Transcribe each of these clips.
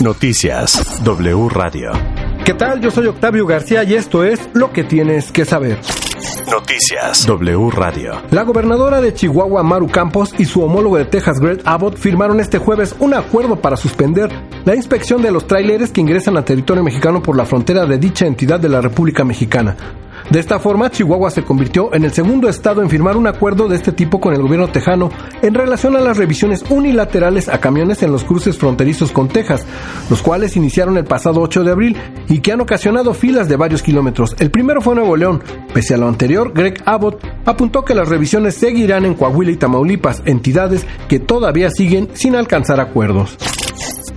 Noticias W Radio. ¿Qué tal? Yo soy Octavio García y esto es lo que tienes que saber. Noticias W Radio. La gobernadora de Chihuahua, Maru Campos, y su homólogo de Texas, Greg Abbott, firmaron este jueves un acuerdo para suspender la inspección de los tráileres que ingresan a territorio mexicano por la frontera de dicha entidad de la República Mexicana. De esta forma, Chihuahua se convirtió en el segundo estado en firmar un acuerdo de este tipo con el gobierno tejano en relación a las revisiones unilaterales a camiones en los cruces fronterizos con Texas, los cuales iniciaron el pasado 8 de abril y que han ocasionado filas de varios kilómetros. El primero fue Nuevo León. Pese a lo anterior, Greg Abbott apuntó que las revisiones seguirán en Coahuila y Tamaulipas, entidades que todavía siguen sin alcanzar acuerdos.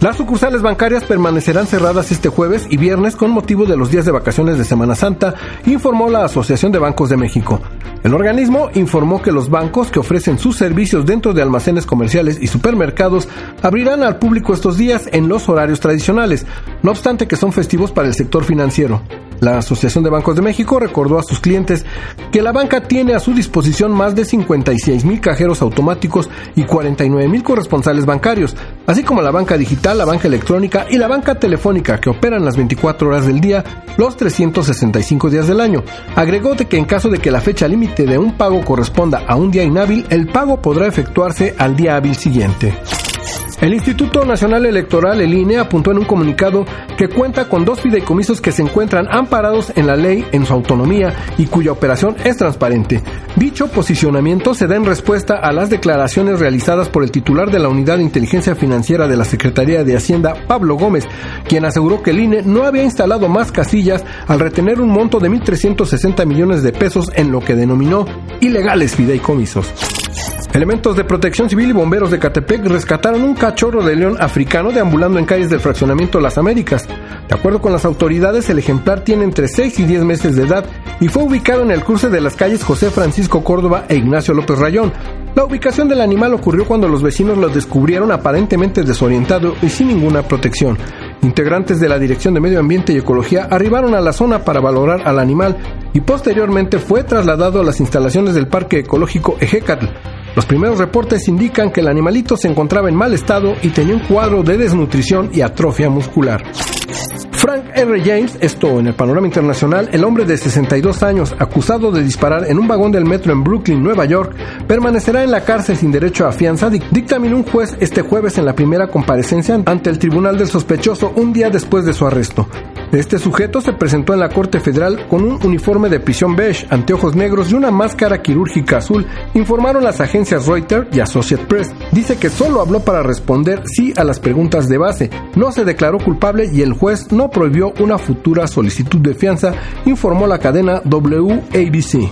Las sucursales bancarias permanecerán cerradas este jueves y viernes con motivo de los días de vacaciones de Semana Santa, informó la Asociación de Bancos de México. El organismo informó que los bancos que ofrecen sus servicios dentro de almacenes comerciales y supermercados abrirán al público estos días en los horarios tradicionales, no obstante que son festivos para el sector financiero. La Asociación de Bancos de México recordó a sus clientes que la banca tiene a su disposición más de 56 mil cajeros automáticos y 49 mil corresponsales bancarios, así como la banca digital, la banca electrónica y la banca telefónica que operan las 24 horas del día, los 365 días del año. Agregó de que en caso de que la fecha límite de un pago corresponda a un día inhábil, el pago podrá efectuarse al día hábil siguiente. El Instituto Nacional Electoral, el INE, apuntó en un comunicado que cuenta con dos fideicomisos que se encuentran amparados en la ley en su autonomía y cuya operación es transparente. Dicho posicionamiento se da en respuesta a las declaraciones realizadas por el titular de la Unidad de Inteligencia Financiera de la Secretaría de Hacienda, Pablo Gómez, quien aseguró que el INE no había instalado más casillas al retener un monto de 1.360 millones de pesos en lo que denominó ilegales fideicomisos. Elementos de protección civil y bomberos de Catepec rescataron un cachorro de león africano deambulando en calles del fraccionamiento Las Américas. De acuerdo con las autoridades, el ejemplar tiene entre 6 y 10 meses de edad y fue ubicado en el cruce de las calles José Francisco Córdoba e Ignacio López Rayón. La ubicación del animal ocurrió cuando los vecinos lo descubrieron aparentemente desorientado y sin ninguna protección. Integrantes de la Dirección de Medio Ambiente y Ecología arribaron a la zona para valorar al animal y posteriormente fue trasladado a las instalaciones del Parque Ecológico Ejecatl. Los primeros reportes indican que el animalito se encontraba en mal estado y tenía un cuadro de desnutrición y atrofia muscular. Frank R. James, esto en el panorama internacional, el hombre de 62 años acusado de disparar en un vagón del metro en Brooklyn, Nueva York, permanecerá en la cárcel sin derecho a fianza, dictaminó un juez este jueves en la primera comparecencia ante el tribunal del sospechoso un día después de su arresto. Este sujeto se presentó en la Corte Federal con un uniforme de prisión beige, anteojos negros y una máscara quirúrgica azul, informaron las agencias Reuters y Associated Press. Dice que solo habló para responder sí a las preguntas de base, no se declaró culpable y el juez no prohibió una futura solicitud de fianza, informó la cadena WABC.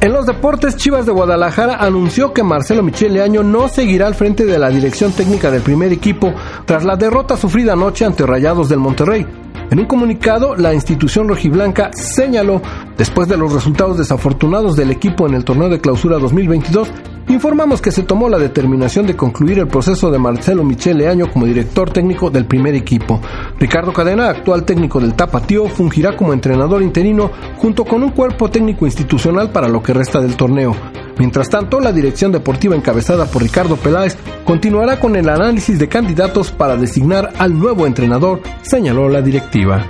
En los deportes, Chivas de Guadalajara anunció que Marcelo Michele Año no seguirá al frente de la dirección técnica del primer equipo tras la derrota sufrida anoche ante Rayados del Monterrey. En un comunicado, la institución rojiblanca señaló, después de los resultados desafortunados del equipo en el torneo de clausura 2022, informamos que se tomó la determinación de concluir el proceso de Marcelo Michele Año como director técnico del primer equipo. Ricardo Cadena, actual técnico del Tapatío, fungirá como entrenador interino junto con un cuerpo técnico institucional para lo que resta del torneo. Mientras tanto, la dirección deportiva encabezada por Ricardo Peláez continuará con el análisis de candidatos para designar al nuevo entrenador, señaló la directiva.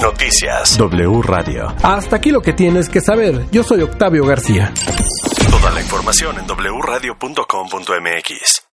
Noticias W Radio. Hasta aquí lo que tienes que saber. Yo soy Octavio García. Toda la información en wradio.com.mx.